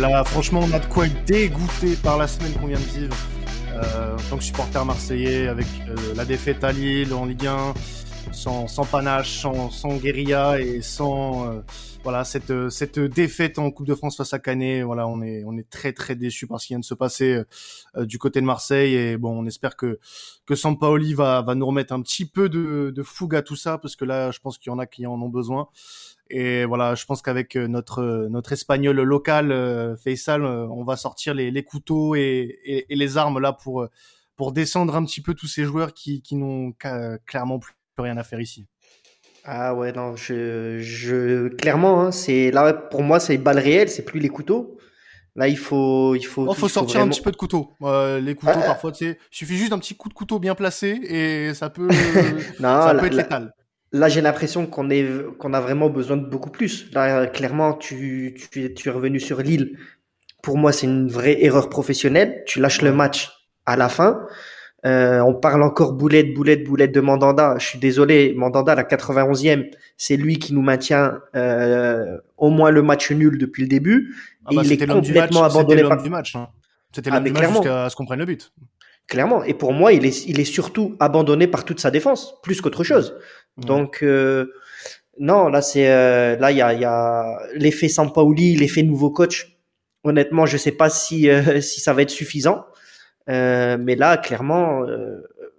Là, franchement, on a de quoi être dégoûté par la semaine qu'on vient de vivre. Euh, en tant que supporter marseillais, avec euh, la défaite à Lille en Ligue 1, sans, panache, sans, sans guérilla et sans euh, voilà cette cette défaite en Coupe de France face à Canet. Voilà, on est on est très très déçu par ce qui vient de se passer euh, du côté de Marseille et bon, on espère que que Sampaoli va va nous remettre un petit peu de de fougue à tout ça parce que là, je pense qu'il y en a qui en ont besoin. Et voilà, je pense qu'avec euh, notre euh, notre espagnol local euh, Faisal, on va sortir les, les couteaux et, et, et, les armes là pour pour descendre un petit peu tous ces joueurs qui qui n'ont clairement plus rien à faire ici. Ah ouais non, je je clairement hein, c'est là pour moi c'est balles réelles, c'est plus les couteaux. Là, il faut, il faut. Oh, faut sortir vraiment... un petit peu de couteau. Euh, les couteaux, ah, parfois, tu sais, suffit juste d'un petit coup de couteau bien placé et ça peut, non, ça là, peut être létal. Là, j'ai l'impression qu'on est, qu'on a vraiment besoin de beaucoup plus. Là, clairement, tu, tu, tu es revenu sur Lille. Pour moi, c'est une vraie erreur professionnelle. Tu lâches le match à la fin. Euh, on parle encore boulette, boulette, boulette de Mandanda. Je suis désolé, Mandanda, la 91e, c'est lui qui nous maintient euh, au moins le match nul depuis le début. Ah bah, et il est complètement match, abandonné par... du match. Hein. C'était l'homme ah, du match jusqu'à ce qu'on prenne le but. Clairement. Et pour moi, il est, il est surtout abandonné par toute sa défense, plus qu'autre chose. Donc euh, non, là c'est là il y a, y a l'effet Sampaoli, l'effet nouveau coach. Honnêtement, je sais pas si si ça va être suffisant, mais là clairement.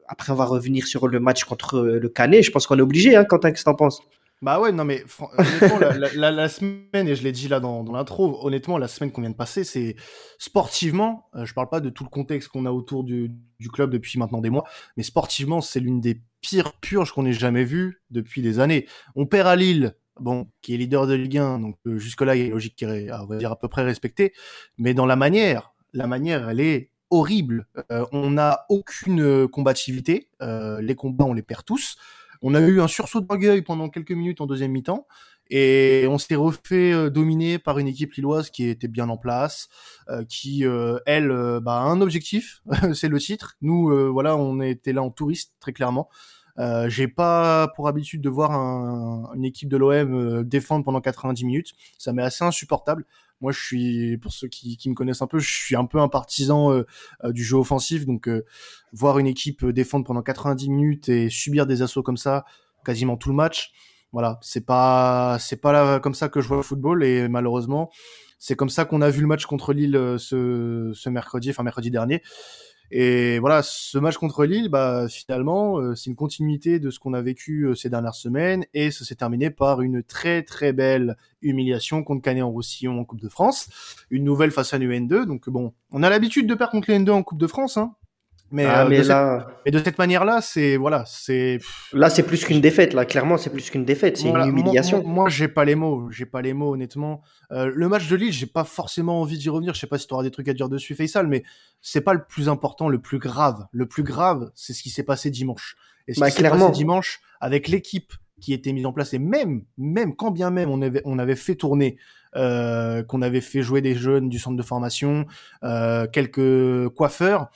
après, on va revenir sur le match contre le Canet. Je pense qu'on est obligé, hein, Quentin, qu'est-ce que t'en penses? Bah ouais, non mais honnêtement, la, semaine, et je l'ai dit là dans, l'intro, honnêtement, la semaine qu'on vient de passer, c'est sportivement, euh, je parle pas de tout le contexte qu'on a autour du, club depuis maintenant des mois, mais sportivement, c'est l'une des pires purges qu'on ait jamais vues depuis des années. On perd à Lille, bon, qui est leader de Ligue 1, donc euh, jusque-là, il y a une logique qui est, va dire, à peu près respectée, mais dans la manière, la manière, elle est horrible. Euh, on n'a aucune combativité, les combats, on les perd tous. On a eu un sursaut d'orgueil pendant quelques minutes en deuxième mi-temps. Et on s'est refait euh, dominer par une équipe lilloise qui était bien en place, euh, qui euh, elle bah, a un objectif, c'est le titre. Nous voilà, on était là en touriste très clairement. J'ai pas pour habitude de voir un, une équipe de l'OM défendre pendant 90 minutes. Ça m'est assez insupportable. Moi, je suis, pour ceux qui, qui, me connaissent un peu, je suis un peu un partisan euh, euh, du jeu offensif. Donc, euh, voir une équipe défendre pendant 90 minutes et subir des assauts comme ça, quasiment tout le match, voilà, c'est pas, c'est pas là, comme ça que je vois le football. Et malheureusement, c'est comme ça qu'on a vu le match contre Lille ce, ce mercredi, enfin mercredi dernier. Et voilà, ce match contre Lille, bah, finalement, euh, c'est une continuité de ce qu'on a vécu euh, ces dernières semaines, et ça s'est terminé par une très très belle humiliation contre Canet en Roussillon en Coupe de France, une nouvelle face à l'UN2. Donc bon, on a l'habitude de perdre contre l'UN2 en Coupe de France, hein, mais, ah, euh, mais, de là... cette... mais, de cette, manière-là, c'est voilà, c'est. Là, c'est plus qu'une défaite. Là, clairement, c'est plus qu'une défaite. C'est une humiliation. Moi, moi, j'ai pas les mots. J'ai pas les mots, honnêtement. Euh, le match de Lille, j'ai pas forcément envie d'y revenir. Je sais pas si tu auras des trucs à dire dessus, Faisal, mais c'est pas le plus important, le plus grave. Le plus grave, c'est ce qui s'est passé dimanche. Et ce bah, qui s'est passé dimanche avec l'équipe qui était mise en place et même, même quand bien même on avait, on avait fait tourner, euh, qu'on avait fait jouer des jeunes du centre de formation, euh, quelques coiffeurs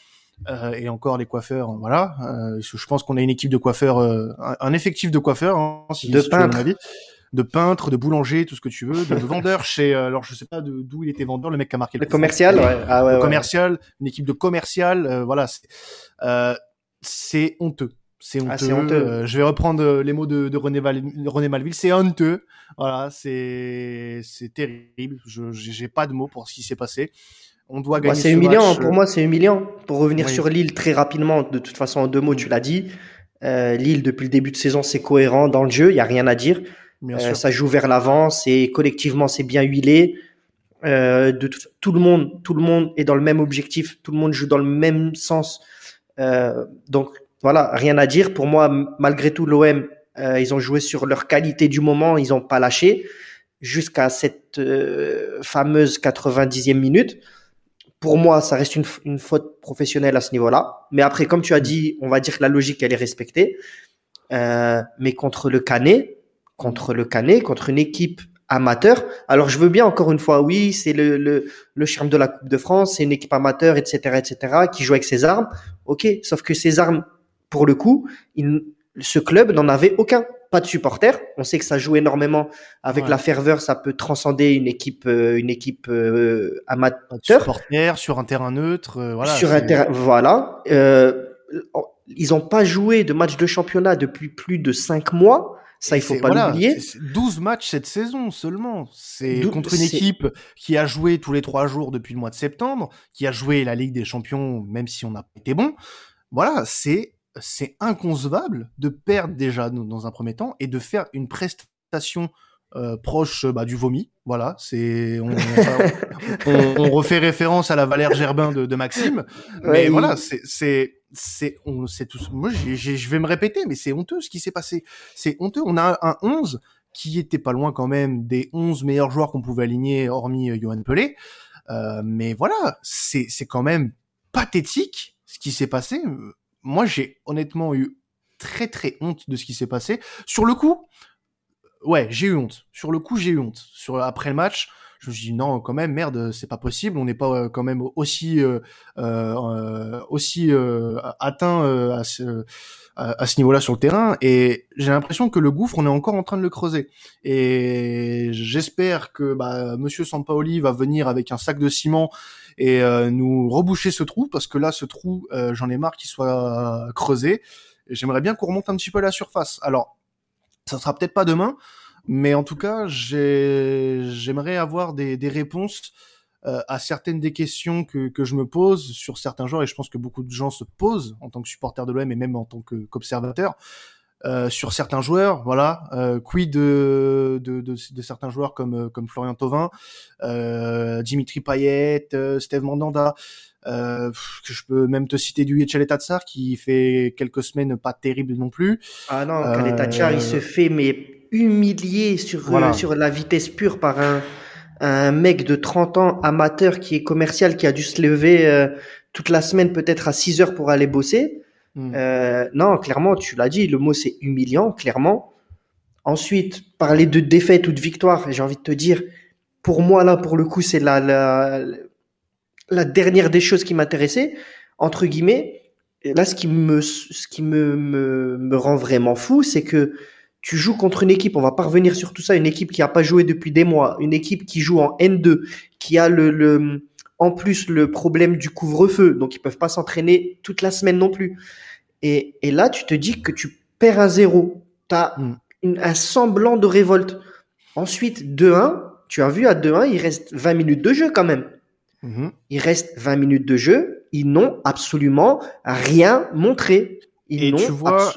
euh, et encore les coiffeurs, voilà. Euh, je pense qu'on a une équipe de coiffeurs, euh, un, effectif de coiffeurs, hein, si, de peintres. de peintres, de boulangers, tout ce que tu veux, de vendeurs chez, alors je sais pas d'où il était vendeur, le mec qui a marqué le, le commercial, ouais. Ah ouais, le commercial, une équipe de commercial, voilà, c'est honteux. C'est ah, honteux. Ah, honteux. je vais reprendre les mots de, de René, Val, René Malville. C'est honteux. Voilà, c'est terrible. Je j'ai pas de mots pour ce qui s'est passé. On doit gagner. c'est humiliant. Pour moi, c'est humiliant. Pour revenir sur Lille très rapidement, de toute façon, en deux mots, tu l'as dit. Euh, Lille, depuis le début de saison, c'est cohérent dans le jeu. Il y a rien à dire. Euh, ça joue vers l'avant. C'est collectivement, c'est bien huilé. Euh, de tout, tout, le monde, tout le monde est dans le même objectif. Tout le monde joue dans le même sens. Euh, donc voilà, rien à dire. Pour moi, malgré tout, l'OM, euh, ils ont joué sur leur qualité du moment. Ils n'ont pas lâché jusqu'à cette fameuse 90e minute pour moi, ça reste une, faute professionnelle à ce niveau-là. Mais après, comme tu as dit, on va dire que la logique, elle est respectée. Euh, mais contre le Canet, contre le Canet, contre une équipe amateur. Alors, je veux bien encore une fois, oui, c'est le, le, charme de la Coupe de France, c'est une équipe amateur, etc., etc., qui joue avec ses armes. Ok, sauf que ces armes, pour le coup, ce club n'en avait aucun pas de supporters. On sait que ça joue énormément avec la ferveur, ça peut transcender une équipe, euh, une équipe euh, amateur. Supporters sur un terrain neutre, euh, voilà. Sur un terrain, voilà. Ils n'ont pas joué de match de championnat depuis plus de cinq mois. Ça, il faut pas l'oublier. 12 matchs cette saison seulement. C'est contre une équipe qui a joué tous les trois jours depuis le mois de septembre, qui a joué la Ligue des Champions, même si on n'a pas été bon. Voilà, c'est c'est inconcevable de perdre déjà dans un premier temps et de faire une prestation euh, proche bah, du vomi. Voilà, c'est on, on, refait référence à la Valère Gerbin de, de Maxime, mais voilà, c'est c'est c'est on c'est tout. Moi, je vais me répéter, mais c'est honteux ce qui s'est passé. C'est honteux. On a un 11 qui était pas loin quand même des 11 meilleurs joueurs qu'on pouvait aligner, hormis euh, Johan Pelé. Euh, mais voilà, c'est c'est quand même pathétique ce qui s'est passé moi, j'ai honnêtement eu très très honte de ce qui s'est passé. Sur le coup, ouais, j'ai eu honte. Sur le coup, j'ai eu honte. Sur après le match, je me suis dit non, quand même, merde, c'est pas possible. On n'est pas euh, quand même aussi euh, euh, aussi atteint à ce à, ce niveau-là sur le terrain. Et j'ai l'impression que le gouffre, on est encore en train de le creuser. Et j'espère que bah, Monsieur Sampaoli va venir avec un sac de ciment et euh, nous reboucher ce trou parce que là, ce trou, euh, j'en ai marre qu'il soit creusé. Et j'aimerais bien qu'on remonte un petit peu à la surface. Alors, ça sera peut-être pas demain, mais en tout cas, j'aimerais avoir des, des réponses euh, à certaines des questions que, que je me pose sur certains joueurs, et je pense que beaucoup de gens se posent en tant que supporter de l'OM et même en tant qu'observateur. Euh, sur certains joueurs, voilà, euh, quid de, de, de, de, certains joueurs comme euh, comme Florian Thauvin, euh, Dimitri Payet, euh, Steve Mandanda, que je peux même te citer du Echele Tatsar qui fait quelques semaines pas terribles non plus. Ah non, Tatsar il se fait mais humilier sur sur la vitesse pure par un un mec de 30 ans amateur qui est commercial qui a dû se lever toute la semaine peut-être à 6 heures pour aller bosser Hmm. Euh, non, clairement, tu l'as dit, le mot c'est humiliant, clairement. Ensuite, parler de défaite ou de victoire, j'ai envie de te dire, pour moi là, pour le coup, c'est la, la, la dernière des choses qui m'intéressait, entre guillemets. là, ce qui me, ce qui me, me rend vraiment fou, c'est que tu joues contre une équipe, on va pas revenir sur tout ça, une équipe qui a pas joué depuis des mois, une équipe qui joue en N2, qui a le, le en plus le problème du couvre-feu, donc ils peuvent pas s'entraîner toute la semaine non plus. Et, et, là, tu te dis que tu perds un zéro. Tu as mm. un semblant de révolte. Ensuite, 2-1, tu as vu à 2-1, il reste 20 minutes de jeu quand même. Mm-hmm. Il reste 20 minutes de jeu. Ils n'ont absolument rien montré. Ils et tu vois,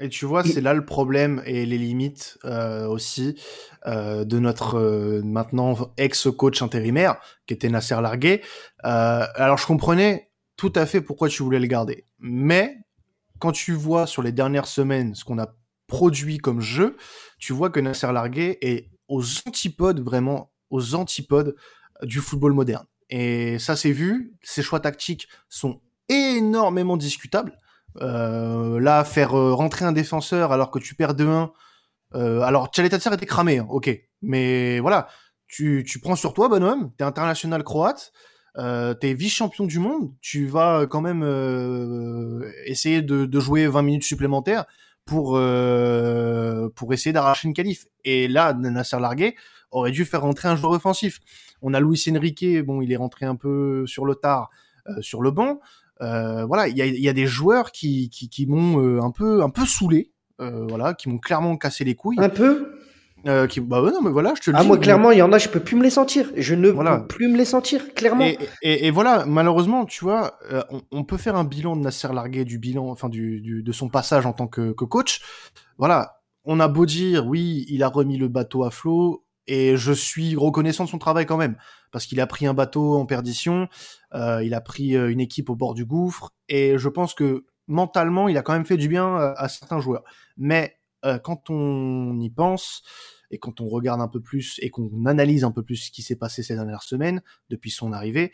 et tu vois, c'est là le problème et les limites euh, aussi euh, de notre euh, maintenant ex-coach intérimaire, qui était Nasser Larguet. Euh, alors je comprenais tout à fait pourquoi tu voulais le garder, mais quand tu vois sur les dernières semaines ce qu'on a produit comme jeu, tu vois que Nasser Larguet est aux antipodes, vraiment aux antipodes du football moderne. Et ça c'est vu, ses choix tactiques sont énormément discutables. Là, faire rentrer un défenseur alors que tu perds 2-1, euh, alors Tchaletatser était cramé, hein, ok, mais voilà, tu, tu prends sur toi, bonhomme, t'es international croate, euh, t'es vice-champion du monde, tu vas quand même euh, essayer de, de, jouer 20 minutes supplémentaires pour euh, pour essayer d'arracher une qualif. Et là, Nasser Larguet aurait dû faire rentrer un joueur offensif. On a Luis Enrique, bon, il est rentré un peu sur le tard euh, sur le banc. Euh, voilà, il y a, y a, des joueurs qui, qui, qui m'ont un peu un peu saoulé, voilà, qui m'ont clairement cassé les couilles. Un peu euh, qui, bah non, mais voilà, je te le ah, moi, clairement, il y en a, je peux plus me les sentir. Je ne peux plus me les sentir, clairement. Et, et, et voilà, malheureusement, tu vois, euh, on, on, peut faire un bilan de Nasser Larguet, du bilan, enfin, du, du, de son passage en tant que, que, coach. Voilà, on a beau dire, oui, il a remis le bateau à flot, et je suis reconnaissant de son travail quand même, parce qu'il a pris un bateau en perdition, euh, il a pris euh, une équipe au bord du gouffre, et je pense que mentalement, il a quand même fait du bien à, à certains joueurs. Mais quand on y pense, et quand on regarde un peu plus et qu'on analyse un peu plus ce qui s'est passé ces dernières semaines depuis son arrivée,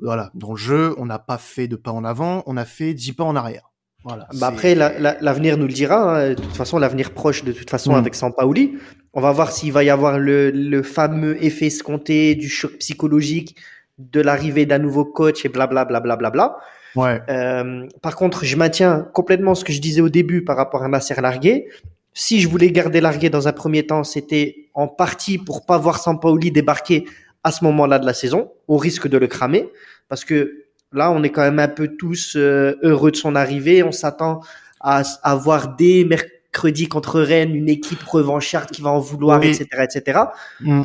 voilà, dans le jeu, on n'a pas fait de pas en avant, on a fait dix pas en arrière. Voilà. Bah après, l'avenir nous le dira. Hein. De toute façon, l'avenir proche, de toute façon, mm. avec Sampaoli. On va voir s'il va y avoir le, le, fameux effet escompté du choc psychologique de l'arrivée d'un nouveau coach et blablabla. Bla, bla, bla, ouais. Euh, par contre, je maintiens complètement ce que je disais au début par rapport à Nasser Largué si je voulais garder Largué dans un premier temps, c'était en partie pour pas voir Sampaoli débarquer à ce moment-là de la saison, au risque de le cramer, parce que là, on est quand même un peu tous euh, heureux de son arrivée. On s'attend à, avoir dès mercredi contre Rennes une équipe revancharde qui va en vouloir, etc., etc. Mm.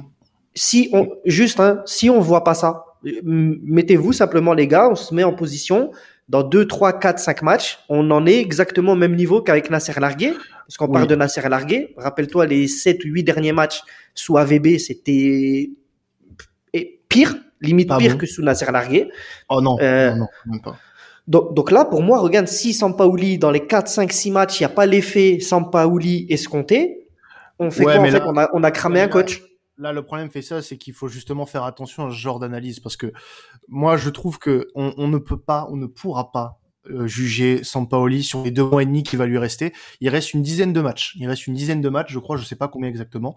Si on, juste, hein, si on voit pas ça, mettez-vous simplement les gars, on se met en position. Dans 2, 3, 4, 5 matchs, on en est exactement au même niveau qu'avec Nasser Largué. Parce qu'on parle de Nasser Largué. Rappelle-toi, les 7 ou 8 derniers matchs sous AVB, c'était pire, limite pire que sous Nasser Largué. Oh non, euh, non, même pas. Donc, donc, là, pour moi, regarde, si Sampaoli, dans les 4, 5, 6 matchs, il n'y a pas l'effet Sampaoli escompté, on fait quoi en fait? on, a, on a cramé un coach. Là, le problème fait ça, c'est qu'il faut justement faire attention à ce genre d'analyse parce que moi, je trouve que on, on, ne peut pas, on ne pourra pas euh, juger Sampaoli sur les deux mois et demi qui va lui rester. Il reste une dizaine de matchs. Il reste une dizaine de matchs, je crois, je sais pas combien exactement.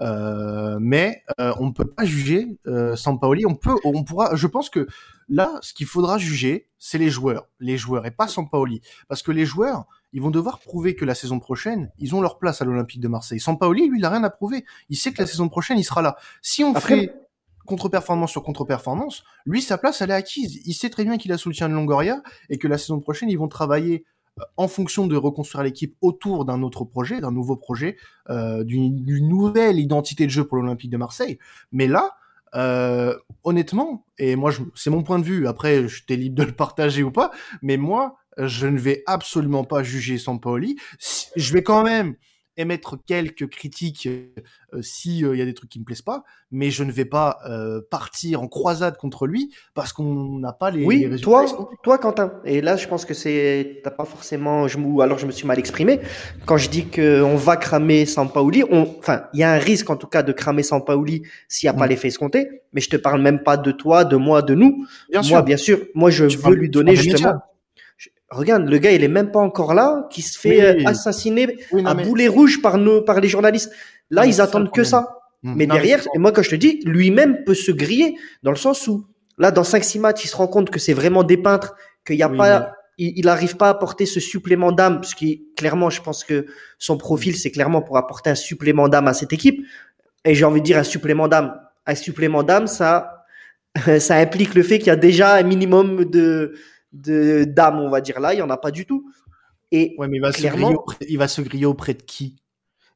Euh, mais euh, on ne peut pas juger euh, Sampaoli. On peut, on pourra. Je pense que là, ce qu'il faudra juger, c'est les joueurs, les joueurs et pas Sampaoli, parce que les joueurs, ils vont devoir prouver que la saison prochaine, ils ont leur place à l'Olympique de Marseille. Sampaoli, lui, il a rien à prouver. Il sait que la saison prochaine, il sera là. Si on fait contre-performance sur contre-performance, lui, sa place, elle est acquise. Il sait très bien qu'il a soutien de Longoria et que la saison prochaine, ils vont travailler euh, en fonction de reconstruire l'équipe autour d'un autre projet, d'un nouveau projet, euh, d'une nouvelle identité de jeu pour l'Olympique de Marseille. Mais là, euh, honnêtement, et moi, c'est mon point de vue. Après, je t'ai libre de le partager ou pas. Mais moi, je ne vais absolument pas juger Sampaoli. Je vais quand même émettre quelques critiques euh, s'il euh, y a des trucs qui me plaisent pas, mais je ne vais pas euh, partir en croisade contre lui parce qu'on n'a pas les, oui, Toi, toi, Quentin. Et là, je pense que c'est t'as pas forcément. Je alors je me suis mal exprimé quand je dis que on va cramer Sampaoli. On, enfin, il y a un risque en tout cas de cramer Sampaoli s'il n'y a pas mm. l'effet escompté. Mais je te parle même pas de toi, de moi, de nous. Bien moi, bien sûr. Moi, je veux lui donner justement. Regarde, le gars, il est même pas encore là, qui se fait euh, assassiner à boulet rouge par nos, par les journalistes. Là, ils attendent que ça. Mmh. Mais derrière, et moi, quand je te dis, lui-même peut se griller dans le sens où, là, dans 5-6 matchs, il se rend compte que c'est vraiment des peintres, qu'il n'y a pas, il n'arrive pas à apporter ce supplément d'âme, parce que clairement, je pense que son profil, c'est clairement pour apporter un supplément d'âme à cette équipe. Et j'ai envie de dire un supplément d'âme. Un supplément d'âme, ça, ça implique le fait qu'il y a déjà un minimum de, de d'âme, on va dire là, il y en a pas du tout. Et ouais, mais il va, clairement, se auprès, il va se griller auprès de qui?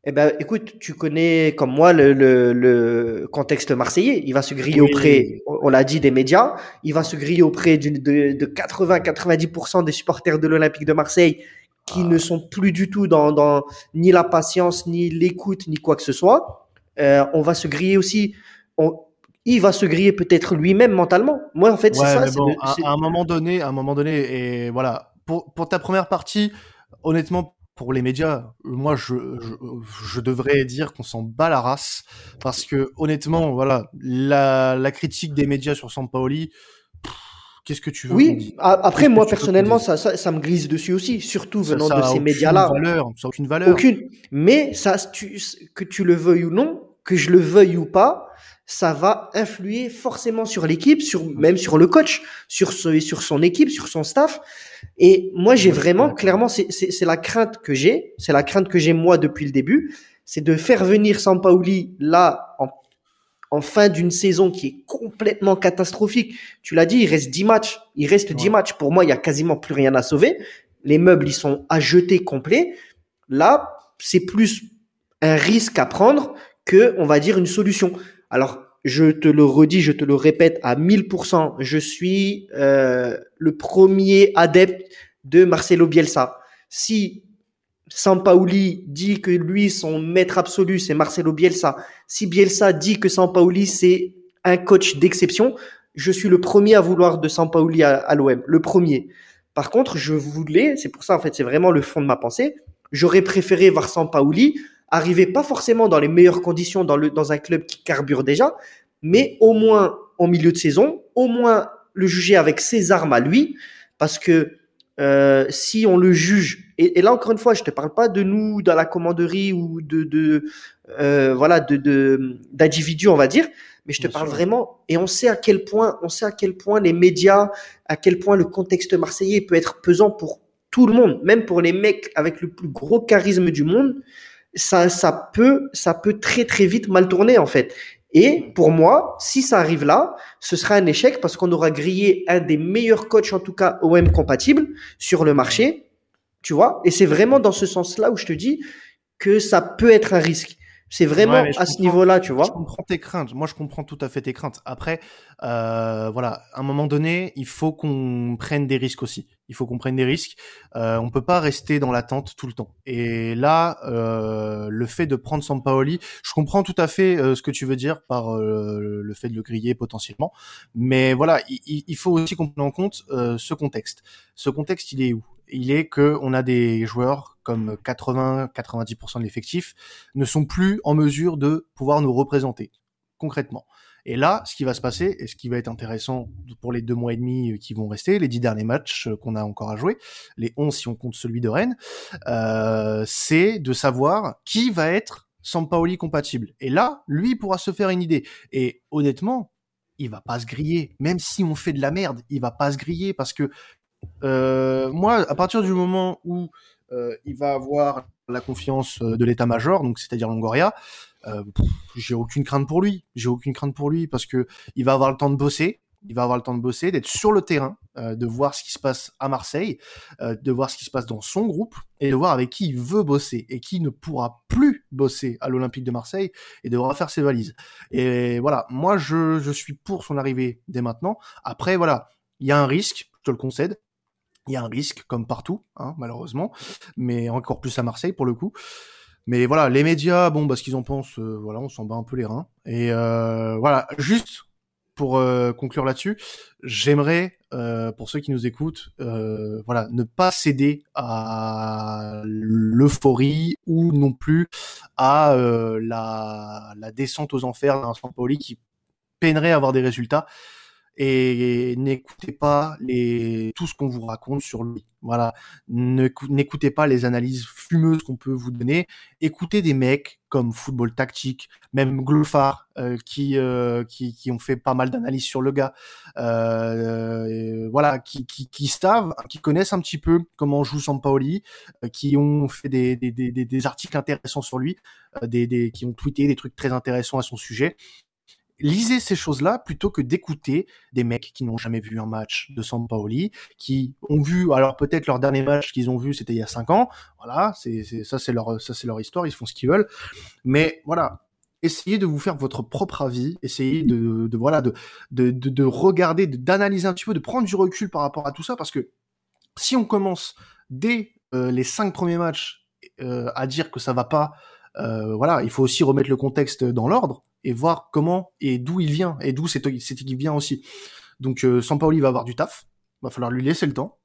Eh ben, écoute, tu connais comme moi le, le, contexte marseillais. Il va se griller auprès, on l'a dit, des médias. Il va se griller auprès de, de 80-90% des supporters de l'Olympique de Marseille qui ne sont plus du tout dans, dans ni la patience, ni l'écoute, ni quoi que ce soit. Euh, on va se griller aussi. On, il va se griller peut-être lui-même mentalement. Moi, en fait, c'est ça. à, un moment donné, à un moment donné, et voilà, pour, pour ta première partie, honnêtement, pour les médias, moi, je, je, devrais dire qu'on s'en bat la race parce que honnêtement, voilà, la, la critique des médias sur Sampaoli, qu'est-ce que tu veux Oui, après, moi, personnellement, ça, ça, ça, me glisse dessus aussi, surtout venant de ces médias-là. Valeur, ça n'a aucune valeur. Aucune. Mais ça, tu, que tu le veuilles ou non, que je le veuille ou pas, ça va influer forcément sur l'équipe, sur même sur le coach, sur ce, sur son équipe, sur son staff. Et moi, j'ai vraiment clairement, c'est la crainte que j'ai, c'est la crainte que j'ai moi depuis le début, c'est de faire venir Sampaoli là en, en fin d'une saison qui est complètement catastrophique. Tu l'as dit, il reste 10 matchs, il reste 10 matchs. Pour moi, il y a quasiment plus rien à sauver. Les meubles, ils sont à jeter complet. Là, c'est plus un risque à prendre que, on va dire, une solution. Alors, je te le redis, je te le répète à 1000%, je suis euh, le premier adepte de Marcelo Bielsa. Si Sampaoli dit que lui, son maître absolu, c'est Marcelo Bielsa, si Bielsa dit que Sampaoli, c'est un coach d'exception, je suis le premier à vouloir de Sampaoli à, à l'OM, le premier. Par contre, je voulais, c'est pour ça en fait, c'est vraiment le fond de ma pensée, j'aurais préféré voir Sampaoli arriver pas forcément dans les meilleures conditions dans, le, dans un club qui carbure déjà, mais au moins en milieu de saison, au moins le juger avec ses armes à lui, parce que euh, si on le juge, et, là encore une fois, je te parle pas de nous dans la commanderie ou de, de euh, voilà de d'individus, on va dire, mais je te parle vraiment, et on sait à quel point, on sait à quel point les médias, à quel point le contexte marseillais peut être pesant pour tout le monde, même pour les mecs avec le plus gros charisme du monde. Ça, ça peut, ça peut très très vite mal tourner en fait. Et pour moi, si ça arrive là, ce sera un échec parce qu'on aura grillé un des meilleurs coachs, en tout cas OM compatible, sur le marché. Tu vois? Et c'est vraiment dans ce sens-là où je te dis que ça peut être un risque. C'est vraiment à ce niveau-là, tu vois. Je comprends tes craintes. Moi, je comprends tout à fait tes craintes. Après, euh, voilà, à un moment donné, il faut qu'on prenne des risques aussi. Il faut qu'on prenne des risques. Euh, on peut pas rester dans l'attente tout le temps. Et là, euh, le fait de prendre Sampaoli, je comprends tout à fait euh, ce que tu veux dire par euh, le fait de le griller potentiellement. Mais voilà, il, il faut aussi qu'on prenne en compte euh, ce contexte. Ce contexte, il est où? Il est que on a des joueurs comme 80-90% de l'effectif ne sont plus en mesure de pouvoir nous représenter concrètement. Et là, ce qui va se passer, et ce qui va être intéressant pour les deux mois et demi qui vont rester, les dix derniers matchs qu'on a encore à jouer, les 11 si on compte celui de Rennes, euh, c'est de savoir qui va être Sampaoli compatible. Et là, lui pourra se faire une idée. Et honnêtement, il va pas se griller. Même si on fait de la merde, il va pas se griller parce que euh, moi, à partir du moment où euh, il va avoir la confiance euh, de l'état-major, donc c'est-à-dire Longoria, j'ai aucune crainte pour lui. J'ai aucune crainte pour lui parce que il va avoir le temps de bosser. Il va avoir le temps de bosser, d'être sur le terrain, de voir ce qui se passe à Marseille, de voir ce qui se passe dans son groupe et de voir avec qui il veut bosser et qui ne pourra plus bosser à l'Olympique de Marseille et devra faire ses valises. Et voilà, moi je, je suis pour son arrivée dès maintenant. Après voilà, il y a un risque, je te le concède, il y a un risque, comme partout, hein, malheureusement, mais encore plus à Marseille pour le coup. Mais voilà, les médias, bon, bah, ce qu'ils en pensent, euh, voilà, on s'en bat un peu les reins. Et euh, voilà, juste pour euh, conclure là-dessus, j'aimerais, pour ceux qui nous écoutent, voilà, ne pas céder à l'euphorie ou non plus à la, la descente aux enfers d'un Sampoli qui peinerait à avoir des résultats et n'écoutez pas les tout ce qu'on vous raconte sur lui. Voilà, n'écoutez pas les analyses fumeuses qu'on peut vous donner. Écoutez des mecs comme Football Tactique, même Glofar, euh, qui, euh, qui, qui ont fait pas mal d'analyses sur le gars. Euh, voilà, qui, qui, qui savent, qui connaissent un petit peu comment joue Sampaoli, euh, qui ont fait des, des, des, des, articles intéressants sur lui, euh, des, des, qui ont tweeté des trucs très intéressants à son sujet lisez ces choses-là plutôt que d'écouter des mecs qui n'ont jamais vu un match de Sampaoli, qui ont vu, alors peut-être leur dernier match qu'ils ont vu, c'était il y a cinq ans. Voilà, c'est ça, c'est leur ça c'est leur histoire, ils font ce qu'ils veulent. Mais voilà, essayez de vous faire votre propre avis, essayez de, de voilà de, de, de, de regarder, d'analyser un petit peu, de prendre du recul par rapport à tout ça, parce que si on commence dès euh, les cinq premiers matchs euh, à dire que ça va pas, euh, voilà, il faut aussi remettre le contexte dans l'ordre et voir comment et d'où il vient et d'où cette, cette équipe vient aussi. Donc euh, Sampaoli va avoir du taf, va falloir lui laisser le temps.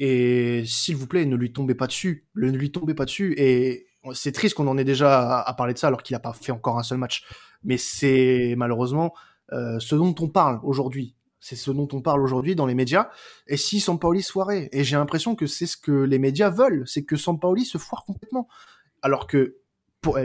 Et s'il vous plaît, ne lui tombez pas dessus, ne lui tombez pas dessus. Et c'est triste qu'on en ait déjà à, parler de ça alors qu'il n'a pas fait encore un seul match. Mais c'est malheureusement euh, ce dont on parle aujourd'hui. C'est ce dont on parle aujourd'hui dans les médias. Et si Sampaoli soirée, et j'ai l'impression que c'est ce que les médias veulent, c'est que Sampaoli se foire complètement. Alors que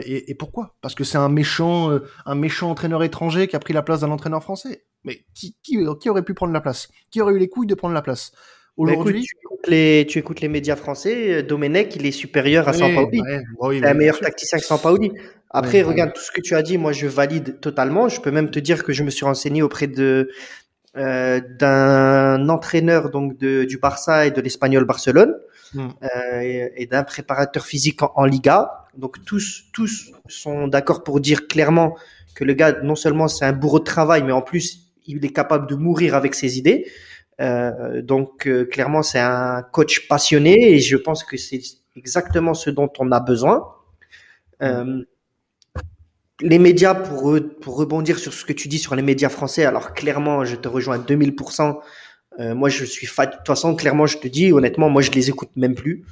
et, pourquoi? Parce que c'est un méchant, euh, un méchant entraîneur étranger qui a pris la place d'un entraîneur français. Mais qui, qui, qui, aurait pu prendre la place? Qui aurait eu les couilles de prendre la place? Bah, Aujourd'hui, tu, écoutes les, tu écoutes les médias français. Euh, Domenech, il est supérieur à oui, Sampaoli. Ouais, c'est un meilleur tacticien que Sampaoli. Après, regarde tout ce que tu as dit. Moi, je valide totalement. Je peux même te dire que je me suis renseigné auprès de euh, d'un entraîneur donc de, du Barça et de l'Espagnol Barcelone hmm. euh, et, et d'un préparateur physique en, en, Liga. Donc tous tous sont d'accord pour dire clairement que le gars non seulement c'est un bourreau de travail, mais en plus il est capable de mourir avec ses idées. Euh, donc clairement c'est un coach passionné et je pense que c'est exactement ce dont on a besoin. Les médias, pour, pour rebondir sur ce que tu dis sur les médias français, alors clairement, je te rejoins à 2000%. Euh, moi, je suis fan. De toute façon, clairement, je te dis, honnêtement, moi, je les écoute même plus.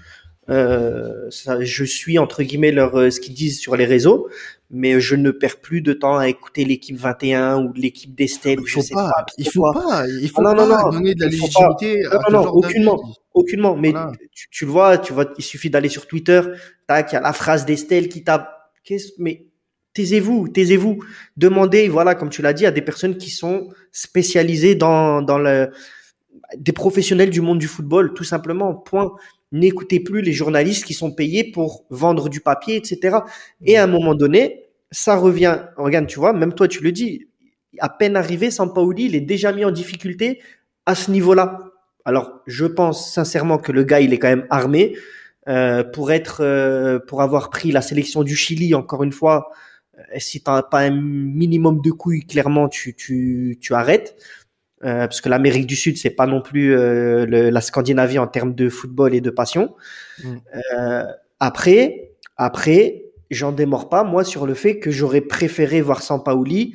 Euh, ça, je suis entre guillemets leur euh, ce qu'ils disent sur les réseaux, mais je ne perds plus de temps à écouter l'équipe 21 ou l'équipe d'Estelle. Il faut je sais pas, Il faut pas. Il faut non, pas non, non, donner de la légitimité. À non, non, aucunement, aucunement. Mais tu, tu, le vois, tu vois, il suffit d'aller sur Twitter. Tac, il y a la phrase d'Estelle qui tape. Qu'est-ce mais taisez-vous, taisez-vous. Demandez, voilà, comme tu l'as dit, à des personnes qui sont spécialisées dans, dans le, des professionnels du monde du football, tout simplement. Point. n'écoutez plus les journalistes qui sont payés pour vendre du papier, etc. Et à un moment donné, ça revient. Regarde, tu vois, même toi, tu le dis. À peine arrivé, Sampaoli, il est déjà mis en difficulté à ce niveau-là. Alors, je pense sincèrement que le gars, il est quand même armé euh, pour être, euh, pour avoir pris la sélection du Chili. Encore une fois, si t'as pas un minimum de couilles, clairement, tu, tu, tu arrêtes. Euh, parce que l'Amérique du Sud, c'est pas non plus euh, le, la Scandinavie en termes de football et de passion. Mm. Euh, après, après, j'en démords pas moi sur le fait que j'aurais préféré voir Sampaoli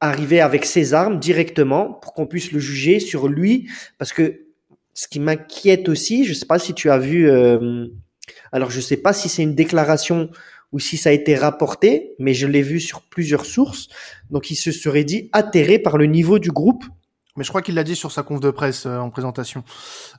arriver avec ses armes directement pour qu'on puisse le juger sur lui, parce que ce qui m'inquiète aussi, je sais pas si tu as vu, euh, alors je sais pas si c'est une déclaration ou si ça a été rapporté, mais je l'ai vu sur plusieurs sources. Donc il se serait dit atterré par le niveau du groupe mais je crois qu'il l'a dit sur sa conf de presse euh, en présentation.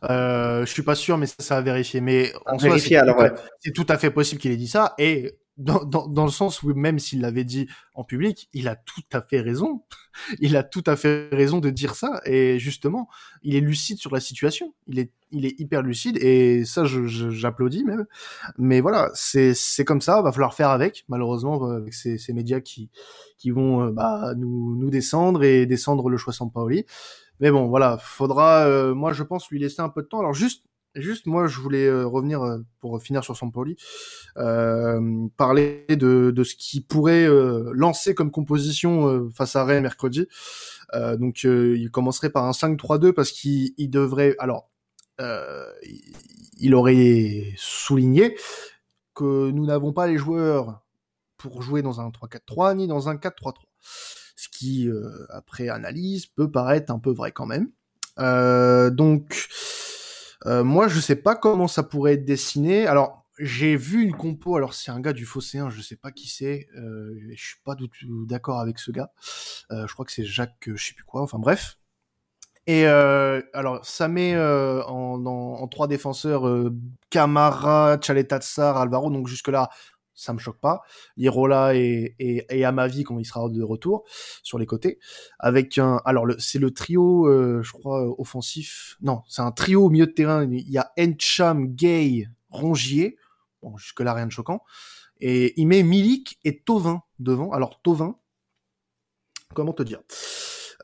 Euh, je suis pas sûr, mais ça, ça a vérifié. Mais en soi, c'est tout à fait possible qu'il ait dit ça. Et dans, dans, dans, le sens où même s'il l'avait dit en public, il a tout à fait raison. il a tout à fait raison de dire ça. Et justement, il est lucide sur la situation. Il est, il est hyper lucide et ça, j'applaudis même. Mais voilà, c'est, comme ça. Va falloir faire avec, malheureusement, avec ces, ces médias qui, qui vont euh, bah, nous, nous descendre et descendre le choix sans Paoli. Mais bon, voilà, faudra, euh, moi je pense lui laisser un peu de temps. Alors juste Juste, moi, je voulais euh, revenir euh, pour finir sur son euh, parler de, de ce qui pourrait euh, lancer comme composition face à Rennes mercredi. donc, il commencerait par un 5-3-2 parce qu'il il devrait, alors, il aurait souligné que nous n'avons pas les joueurs pour jouer dans un 3-4-3 ni dans un 4-3-3. Ce qui, après analyse, peut paraître un peu vrai quand même. donc, euh, moi, je sais pas comment ça pourrait être dessiné. Alors, j'ai vu une compo. Alors, c'est un gars du Phocéen, je sais pas qui c'est. Euh, je suis pas d'accord avec ce gars. Euh, je crois que c'est Jacques, je sais plus quoi. Enfin, bref. Et euh, alors, ça met euh, en, trois défenseurs Camara, Chaletatsar, Alvaro. Donc jusque là, ça me choque pas. Irola et, et, et Amavi quand il sera de retour sur les côtés. Avec un, alors c'est le trio, euh, je crois offensif. Non, c'est un trio au milieu de terrain. Il y a Encham, Gay, Rongier. Bon, jusque là rien de choquant. Et il met Milik et Tovin devant. Alors Tovin, comment te dire?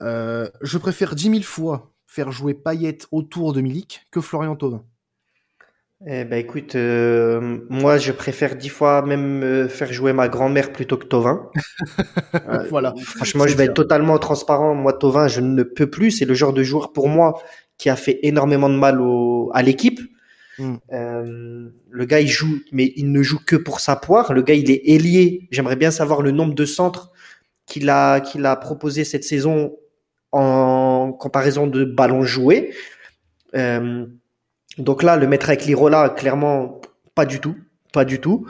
Euh, Je préfère dix mille fois faire jouer Payet autour de Milik que Florian Tovin. Eh ben écoute, euh, moi je préfère dix fois même euh, faire jouer ma grand-mère plutôt que Tovin. Euh, voilà. Franchement, je vais être totalement transparent. Moi, Tovin, je ne peux plus. C'est le genre de joueur pour moi qui a fait énormément de mal au, à l'équipe. Hmm. le gars, il joue, mais il ne joue que pour sa poire. Le gars, il est ailier. J'aimerais bien savoir le nombre de centres qu'il a qu'il a proposé cette saison en comparaison de ballons joués. Euh, donc là, le mettre avec l'Irola, clairement, pas du tout. Pas du tout.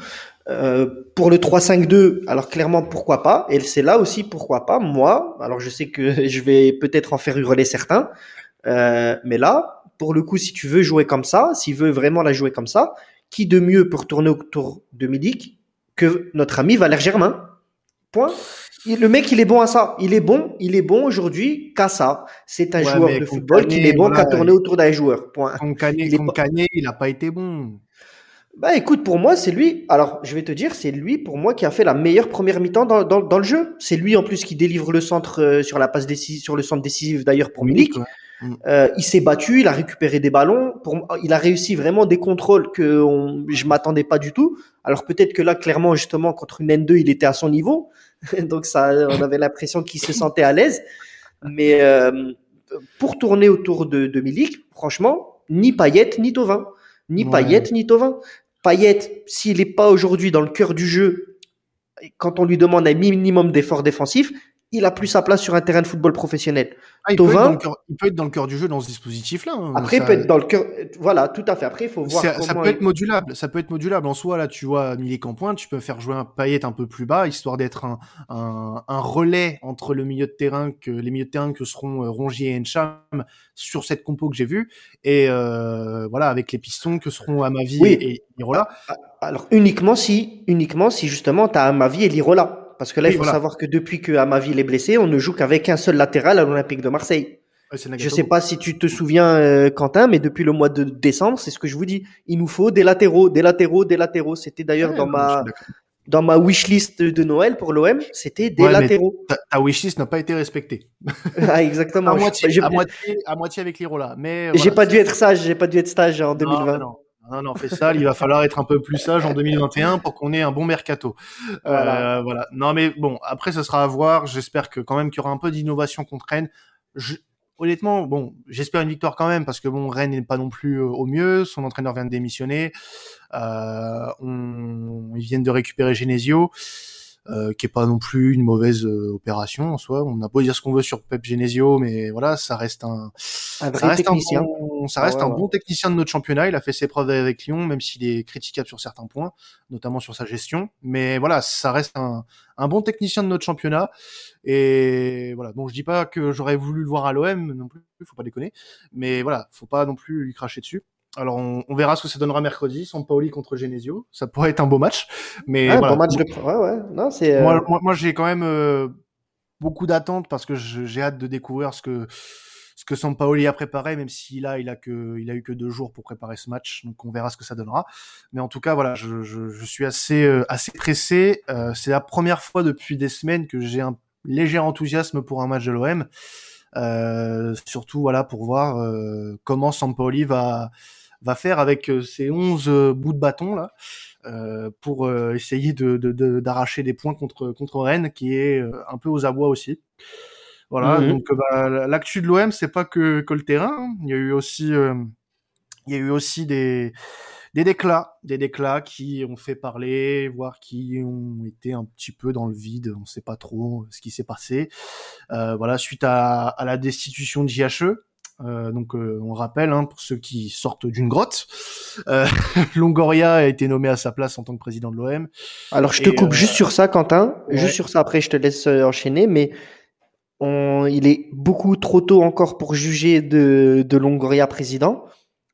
Euh, pour le 3-5-2, alors clairement, pourquoi pas? Et c'est là aussi pourquoi pas. Moi, alors je sais que je vais peut-être en faire hurler certains, euh, mais là, pour le coup, si tu veux jouer comme ça, s'il veut vraiment la jouer comme ça, qui de mieux pour tourner autour de Milik que notre ami Valère Germain? Point. Le mec, il est bon à ça. Il est bon, il est bon aujourd'hui qu'à ça. C'est un joueur de football qui est bon qu'à tourner autour d'un joueur. Point. il, est il a pas été bon. Bah écoute, pour moi, c'est lui. Alors, je vais te dire, c'est lui pour moi qui a fait la meilleure première mi-temps dans, dans, dans, le jeu. C'est lui en plus qui délivre le centre euh, sur la passe décisive, sur le centre décisif d'ailleurs pour Milik. Mm. Euh, il s'est battu, il a récupéré des ballons. Pour, il a réussi vraiment des contrôles que on, je m'attendais pas du tout. Alors peut-être que là, clairement, justement, contre une N2, il était à son niveau. Donc ça, on avait l'impression qu'il se sentait à l'aise. Mais euh, pour tourner autour de, de Milik, franchement, ni Payet ni Tovin, ni ouais. ni Tovin. Payet, s'il n'est pas aujourd'hui dans le cœur du jeu, quand on lui demande un minimum d'efforts défensifs, il a plus sa place sur un terrain de football professionnel. Ah, il, peut être dans le cœur du jeu dans ce dispositif-là. Hein. Après, il peut être dans le cœur. Voilà, tout à fait. Après, il faut voir. Ça peut être modulable. Ça peut être modulable. En soi, là, tu vois, Milik en pointe, tu peux faire jouer un paillette un peu plus bas, histoire d'être un, un, un, relais entre le milieu de terrain que les milieux de terrain que seront euh, Rongier et Encham sur cette compo que j'ai vue, et euh, voilà, avec les pistons que seront Amavi oui. et, et Irola. Ah, ah, alors uniquement si, uniquement si justement tu as Amavi et Lirola. Parce que là, il faut savoir que depuis que Amavi est blessé, on ne joue qu'avec un seul latéral à l'Olympique de Marseille. je ne sais pas si tu te souviens, euh, Quentin, mais depuis le mois de décembre, c'est ce que je vous dis. Il nous faut des latéraux, des latéraux, des latéraux. C'était d'ailleurs dans ma dans ma wishlist de Noël pour l'OM, c'était des latéraux. Ta, ta wishlist n'a pas été respectée. ah, exactement. à, moitié, à, moitié, à moitié avec l'Irola. Mais j'ai pas dû être sage, j'ai pas dû être sage en 2020. Non, non, non, fais ça. il va falloir être un peu plus sage en 2021 pour qu'on ait un bon mercato. Voilà. Euh, voilà. Non, mais bon, après, ce sera à voir. J'espère que quand même qu'il y aura un peu d'innovation contre Rennes. Je, honnêtement, bon, j'espère une victoire quand même parce que bon, Rennes n'est pas non plus euh, au mieux. Son entraîneur vient de démissionner. Euh, on, ils viennent de récupérer Genesio. Euh, qui est pas non plus une mauvaise euh, opération en soi. On a beau dire ce qu'on veut sur Pep Genesio, mais voilà, ça reste un, un ça reste technicien. un bon, ça reste ah un bon technicien de notre championnat. Il a fait ses preuves avec Lyon, même s'il est critiquable sur certains points, notamment sur sa gestion. Mais voilà, ça reste un, un bon technicien de notre championnat. Et voilà, bon, je dis pas que j'aurais voulu le voir à l'OM non plus, faut pas déconner. Mais voilà, faut pas non plus lui cracher dessus. Alors on, verra ce que ça donnera mercredi, Sampaoli contre Genesio. Ça pourrait être un beau match, mais voilà. bon match de... ouais, ouais. Non, c'est. Euh, moi, moi, moi j'ai quand même euh, beaucoup d'attentes parce que j'ai hâte de découvrir ce que ce que Sampaoli a préparé, même si là il a que il a eu que deux jours pour préparer ce match, donc on verra ce que ça donnera. Mais en tout cas, voilà, je, je, je suis assez euh, assez pressé. c'est la première fois depuis des semaines que j'ai un léger enthousiasme pour un match de l'OM. surtout voilà pour voir comment Sampaoli va va faire avec euh, ces 11 euh, bouts de bâton là euh, pour essayer de d'arracher des points contre contre Rennes qui est un peu aux abois aussi. Voilà, mhm. donc bah, l'actu de l'OM c'est pas que que le terrain, hein. il y a eu aussi il y a eu aussi des des déclats, des déclats qui ont fait parler, voire qui ont été un petit peu dans le vide. On ne sait pas trop ce qui s'est passé. Euh, voilà, suite à, à, la destitution de JHE, euh, donc euh, on rappelle hein, pour ceux qui sortent d'une grotte, euh, Longoria a été nommé à sa place en tant que président de l'OM. Alors je te coupe juste sur ça, Quentin. Juste sur ça, après je te laisse enchaîner, mais on, il est beaucoup trop tôt encore pour juger de, de Longoria président.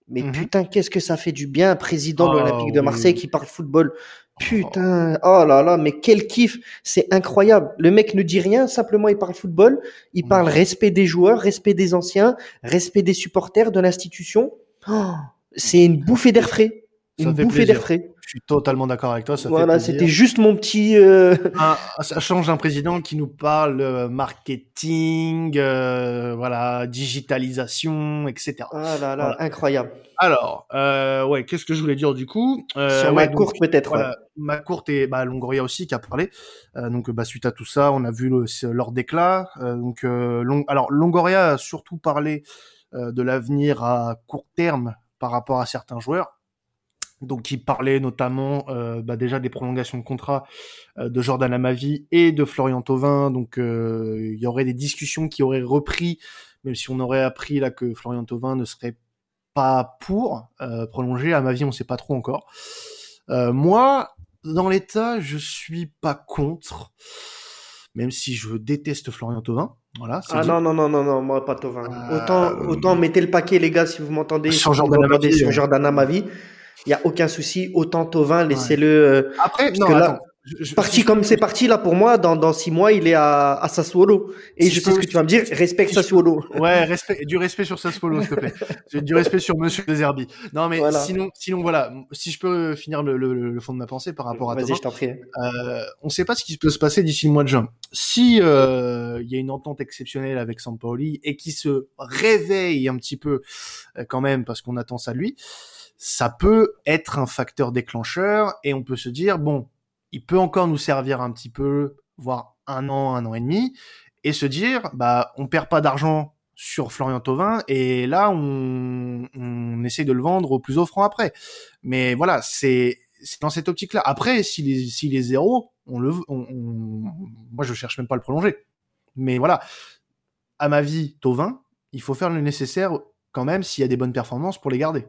Mais mhm. putain, qu'est-ce que ça fait du bien, un président de ah l'Olympique de Marseille qui parle football. Putain, oh là là, mais quel kiff, c'est incroyable. Le mec ne dit rien, simplement il parle football, il parle respect des joueurs, respect des anciens, respect des supporters, de l'institution. Oh, c'est une bouffée d'air frais. Une bouffée d'air frais. Je suis totalement d'accord avec toi. Ça voilà, c'était juste mon petit. Euh... Ah, ça change d'un président qui nous parle euh, marketing, euh, voilà, digitalisation, etc. Ah là là, incroyable. Alors, euh, ouais, qu'est-ce que je voulais dire du coup? Sur ma courte peut-être. Voilà, Ma courte et bah, Longoria aussi qui a parlé. donc, bah, suite à tout ça, on a vu le, leur déclat. donc, long, alors Longoria a surtout parlé de l'avenir à court terme par rapport à certains joueurs donc il parlait notamment euh, bah, déjà des prolongations de contrat euh, de Jordan Amavi et de Florian Thauvin. Donc euh, il y aurait des discussions qui auraient repris, même si on aurait appris là que Florian Thauvin ne serait pas pour prolonger. Amavi, on sait pas trop encore. moi, dans l'état, je suis pas contre, même si je déteste Florian Thauvin. Voilà, ah non, non, non, non, non, moi pas Thauvin. autant, autant mettez le paquet, les gars, si vous m'entendez. Sur Jordan Amavi. Sur Jordan Amavi il y a aucun souci. Autant Tovin, laissez-le. Euh, Après, non, là, parti comme c'est parti là pour moi, dans, dans six mois, il est à, à Sassuolo. Et je sais ce que tu vas me dire, respecte Sassuolo. Ouais, respect, du respect sur Sassuolo, s'il te plaît. du respect sur Monsieur Deserbi. Non, mais sinon, sinon voilà, si je peux finir le, le, le fond de ma pensée par rapport à Vas-y, je t'en prie. Euh, on ne sait pas ce qui peut se passer d'ici le mois de juin. Si euh, il y a une entente exceptionnelle avec Sampaoli et qui se réveille un petit peu euh, quand même parce qu'on attend ça de lui ça peut être un facteur déclencheur et on peut se dire bon, il peut encore nous servir un petit peu, voire un an, un an et demi, et se dire bah on perd pas d'argent sur Florian Thauvin et là on, on essaie de le vendre au plus offrant après. Mais voilà, c'est dans cette optique-là. Après, s'il est, est zéro, on le, moi je cherche même pas à le prolonger. Mais voilà, à ma vie, Tovin, il faut faire le nécessaire quand même s'il y a des bonnes performances pour les garder.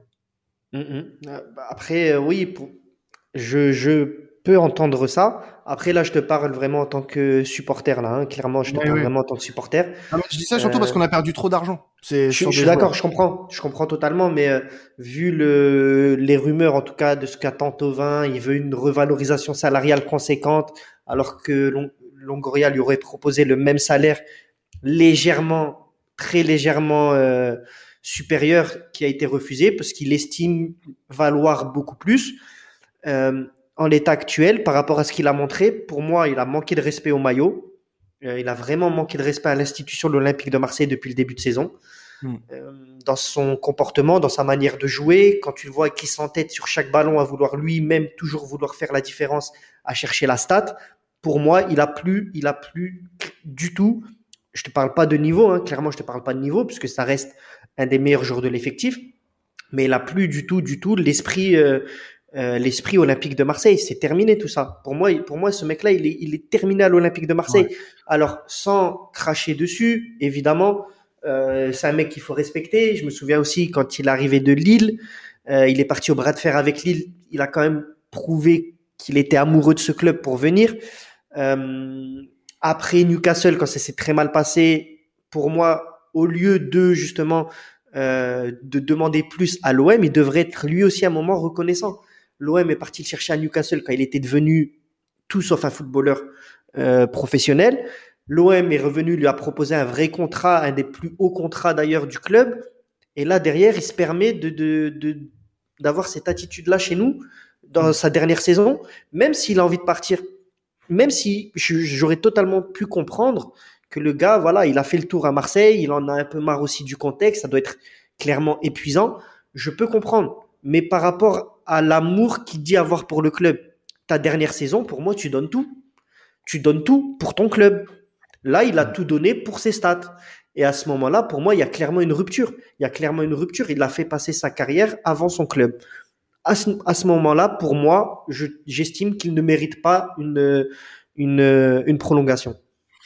Mm, mm. Euh, après, euh, oui, je, je peux entendre ça. Après, là, je te parle vraiment en tant que supporter, là. Hein. Clairement, je te parle vraiment en tant que supporter. je dis ça surtout parce euh, qu'on a perdu trop d'argent. Je, je suis d'accord, je comprends. Je comprends totalement. Mais vu le, les rumeurs, en tout cas, de ce qu'attend Tovin, il veut une revalorisation salariale conséquente, alors que Longoria lui aurait proposé le même salaire légèrement très légèrement euh, supérieur qui a été refusé parce qu'il estime valoir beaucoup plus. Euh, en l'état actuel, par rapport à ce qu'il a montré, pour moi, il a manqué de respect au maillot. Euh, il a vraiment manqué de respect à l'institution de l'Olympique de Marseille depuis le début de saison. Hmm. Euh, dans son comportement, dans sa manière de jouer, quand tu le vois qui s'entête sur chaque ballon à vouloir lui-même toujours vouloir faire la différence, à chercher la stat, pour moi, il a plus, il a plus du tout. Je te parle pas de niveau, hein, clairement, je te parle pas de niveau puisque ça reste un des meilleurs joueurs de l'effectif, mais il a plus du tout, du tout l'esprit euh, euh, l'esprit olympique de Marseille. C'est terminé tout ça. Pour moi, pour moi, ce mec-là, il est, il est terminé à l'Olympique de Marseille. Alors, sans cracher dessus, évidemment, euh, c'est un mec qu'il faut respecter. Je me souviens aussi quand il arrivait de Lille, euh, il est parti au bras de fer avec Lille. Il a quand même prouvé qu'il était amoureux de ce club pour venir. Euh, après Newcastle, quand ça s'est très mal passé, pour moi, au lieu de justement euh, de demander plus à l'OM, il devrait être lui aussi à un moment reconnaissant l'OM est parti le chercher à Newcastle quand il était devenu tout sauf un footballeur euh, professionnel. L'OM est revenu, lui a proposé un vrai contrat, un des plus hauts contrats d'ailleurs du club. Et là, derrière, il se permet de, d'avoir cette attitude-là chez nous dans sa dernière saison, même s'il a envie de partir. Même si j'aurais totalement pu comprendre que le gars, voilà, il a fait le tour à Marseille, il en a un peu marre aussi du contexte, ça doit être clairement épuisant. Je peux comprendre. Mais par rapport à l'amour qu'il dit avoir pour le club. Ta dernière saison, pour moi, tu donnes tout. Tu donnes tout pour ton club. Là, il a tout donné pour ses stats. Et à ce moment-là, pour moi, il y a clairement une rupture. Il y a clairement une rupture. Il a fait passer sa carrière avant son club. À ce, moment-là, pour moi, j'estime qu'il ne mérite pas une, une, une prolongation.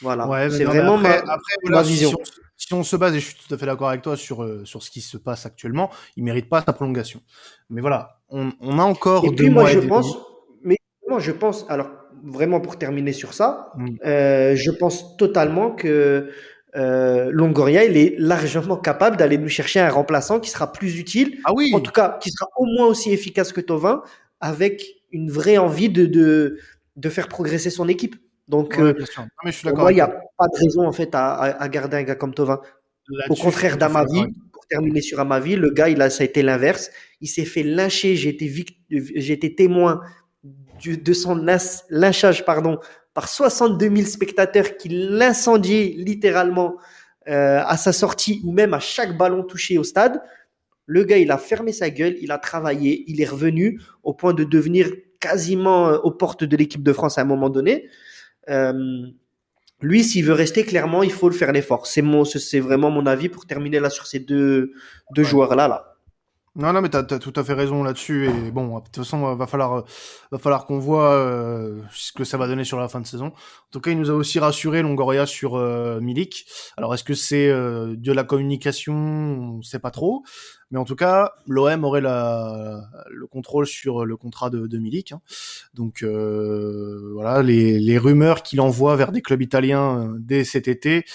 Voilà. c'est vraiment ma, vision. Si on, se base, et je suis tout à fait d'accord avec toi sur, euh, sur ce qui se passe actuellement, il mérite pas sa prolongation. Mais voilà, on, a encore et puis moi, je pense, mais moi je pense, alors vraiment pour terminer sur ça, mm. euh, je pense totalement que euh, Longoria, il est largement capable d'aller nous chercher un remplaçant qui sera plus utile, ah oui. en tout cas qui sera au moins aussi efficace que Tovin, avec une vraie envie de, de, de faire progresser son équipe. Donc, euh, moi, il n'y a pas de raison en fait à, à, garder un gars comme Tovin. Au contraire d'Amavi, pour terminer sur Amavi, le gars, il a, ça a été l'inverse il s'est fait lyncher. J'ai été, j'ai été témoin de son lynchage pardon, par 62 000 spectateurs qui l'incendiaient littéralement euh, à sa sortie ou même à chaque ballon touché au stade. Le gars, il a fermé sa gueule, il a travaillé, il est revenu au point de devenir quasiment euh, aux portes de l'équipe de France à un moment donné. Euh, lui, s'il veut rester, clairement, il faut le faire l'effort. C'est mon, c'est vraiment mon avis pour terminer là sur ces deux, deux joueurs là, là. Non, non, mais t'as as tout à fait raison là-dessus. Et bon, de toute façon, va falloir, va falloir qu'on voit euh, ce que ça va donner sur la fin de saison. En tout cas, il nous a aussi rassuré Longoria sur euh, Milik. Alors, est-ce que c'est euh, de la communication? On sait pas trop. Mais en tout cas, l'OM aurait la, le contrôle sur le contrat de, de Milik. Hein. Donc euh, voilà, les, les rumeurs qu'il envoie vers des clubs italiens dès cet été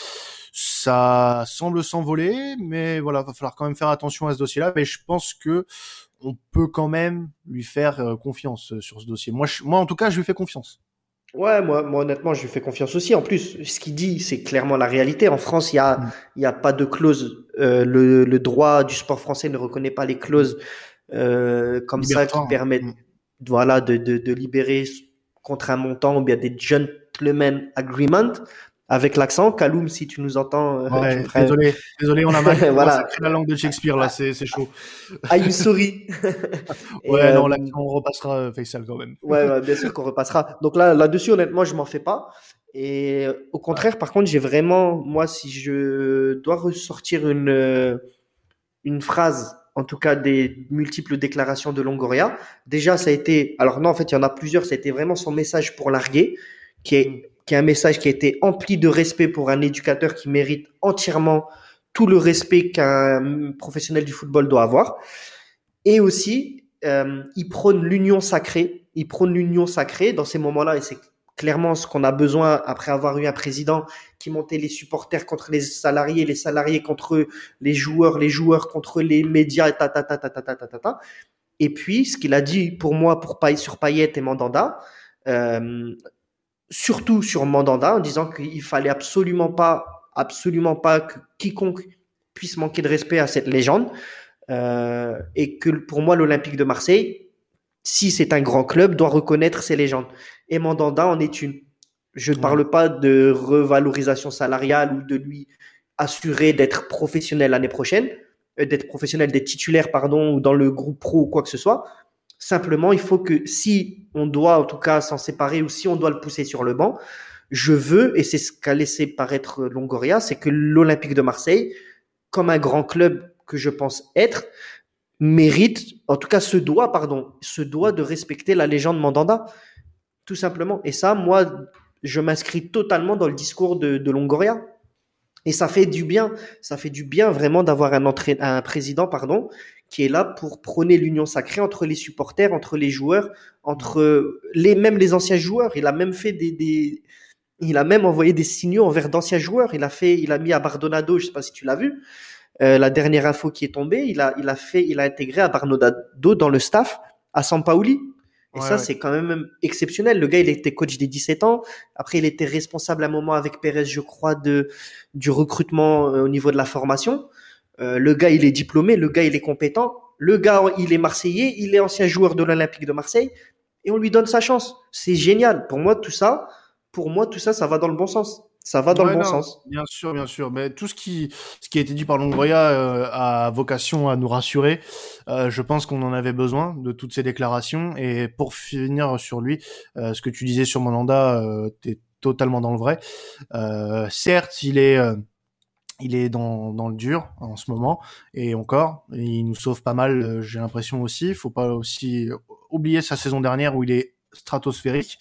ça semble s'envoler, mais voilà, va falloir quand même faire attention à ce dossier-là. Mais je pense que on peut quand même lui faire euh, confiance euh, sur ce dossier. Moi, moi, en tout cas, je lui fais confiance. Ouais, moi, moi, honnêtement, je lui fais confiance aussi. En plus, ce qu'il dit, c'est clairement la réalité. En France, il y a, mm. il y a pas de clause. Euh, le, le, droit du sport français ne reconnaît pas les clauses euh, comme ça qui permettent, mm. voilà, de, de, de libérer contre un montant ou bien des gentlemen agreement avec l'accent. Kaloum, si tu nous entends. Euh, désolé, désolé, on a mal. voilà. la langue de Shakespeare là, c'est chaud. Are you sorry Ouais, non, là, on repassera euh, Faisal quand même. ouais, ouais, bien sûr qu'on repassera. Donc là, là-dessus, honnêtement, je m'en fais pas. Et au contraire, par contre, j'ai vraiment, moi, si je dois ressortir une euh, une phrase, en tout cas des multiples déclarations de Longoria, déjà, ça a été, alors non, en fait, il y en a plusieurs. Ça a été vraiment son message pour larguer, qui est mm qui est un message qui a été empli de respect pour un éducateur qui mérite entièrement tout le respect qu'un professionnel du football doit avoir. Et aussi, euh, il prône l'union sacrée. Il prône l'union sacrée dans ces moments-là, et c'est clairement ce qu'on a besoin après avoir eu un président qui montait les supporters contre les salariés, les salariés contre les joueurs, les joueurs contre les médias, ta ta ta ta ta ta ta ta. ta. Et puis, ce qu'il a dit pour moi, pour sur Payet et Mandanda, euh, surtout sur Mandanda, en disant qu'il fallait absolument pas absolument pas que quiconque puisse manquer de respect à cette légende. Euh, et que pour moi, l'Olympique de Marseille, si c'est un grand club, doit reconnaître ses légendes. Et Mandanda en est une. Je ne parle pas de revalorisation salariale ou de lui assurer d'être professionnel l'année prochaine, euh, d'être professionnel, d'être titulaire, pardon, ou dans le groupe pro ou quoi que ce soit. Simplement, il faut que si on doit en tout cas s'en séparer ou si on doit le pousser sur le banc, je veux, et c'est ce qu'a laissé paraître Longoria, c'est que l'Olympique de Marseille, comme un grand club que je pense être, mérite, en tout cas se doit, pardon, se doit de respecter la légende Mandanda, tout simplement. Et ça, moi, je m'inscris totalement dans le discours de, Longoria. Et ça fait du bien, ça fait du bien vraiment d'avoir un, un président, pardon, qui est là pour prôner l'union sacrée entre les supporters, entre les joueurs, entre les même les anciens joueurs. Il a même fait des, des il a même envoyé des signaux envers d'anciens joueurs. Il a fait, il a mis à Bardonado, je sais pas si tu l'as vu, euh, la dernière info qui est tombée, il a, il a fait, il a intégré à Bardonado dans le staff à Sampaoli. Et ça, c'est quand même exceptionnel. Le gars, il était coach des 17 ans. Après, il était responsable à un moment avec Pérez, je crois, de, du recrutement euh, au niveau de la formation. Euh, le gars, il est diplômé. Le gars, il est compétent. Le gars, il est marseillais. Il est ancien joueur de l'Olympique de Marseille. Et on lui donne sa chance. C'est génial. Pour moi, tout ça, pour moi, tout ça, ça va dans le bon sens. Ça va dans le bon sens. Bien sûr, bien sûr. Mais tout ce qui, ce qui a été dit par Longoria euh, a vocation à nous rassurer. Euh, je pense qu'on en avait besoin de toutes ces déclarations. Et pour finir sur lui, euh, ce que tu disais sur Monanda, euh, t'es totalement dans le vrai. Certes, il est il est dans, dans le dur en ce moment. Et encore il nous sauve pas mal j'ai l'impression aussi. Faut pas aussi oublier sa saison dernière où il est stratosphérique.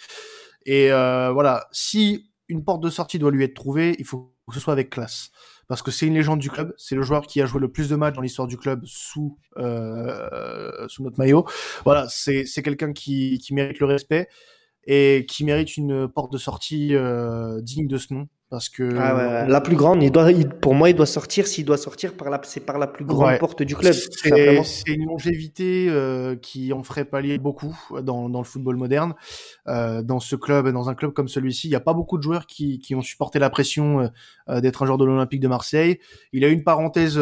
Et euh, voilà, si une porte de sortie doit lui être trouvée, il faut que ce soit avec classe. Parce que c'est une légende du club, c'est le joueur qui a joué le plus de matchs dans l'histoire du club sous euh, sous notre maillot. Voilà, c'est c'est quelqu'un qui qui mérite le respect et qui mérite une porte de sortie euh, digne de ce nom parce que ah la plus grande il doit pour moi il doit sortir s'il doit sortir par la c'est par la plus grande porte du club c'est une longévité euh, qui en ferait pallier beaucoup dans, dans le football moderne euh, dans ce club dans un club comme celui-ci. Il n'y a pas beaucoup de joueurs qui, qui ont supporté la pression euh, d'être un joueur de l'Olympique de Marseille. Il a eu une parenthèse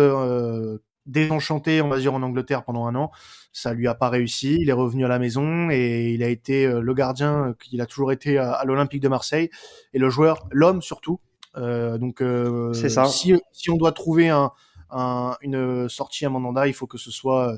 désenchanté, on va dire, en Angleterre pendant un an. Ça lui a pas réussi. Il est revenu à la maison et il a été euh, le gardien qu'il a toujours été à, l'Olympique de Marseille et le joueur, l'homme surtout. Euh, donc, euh, ça. Si, si on doit trouver un, une sortie à Mandanda, il faut que ce soit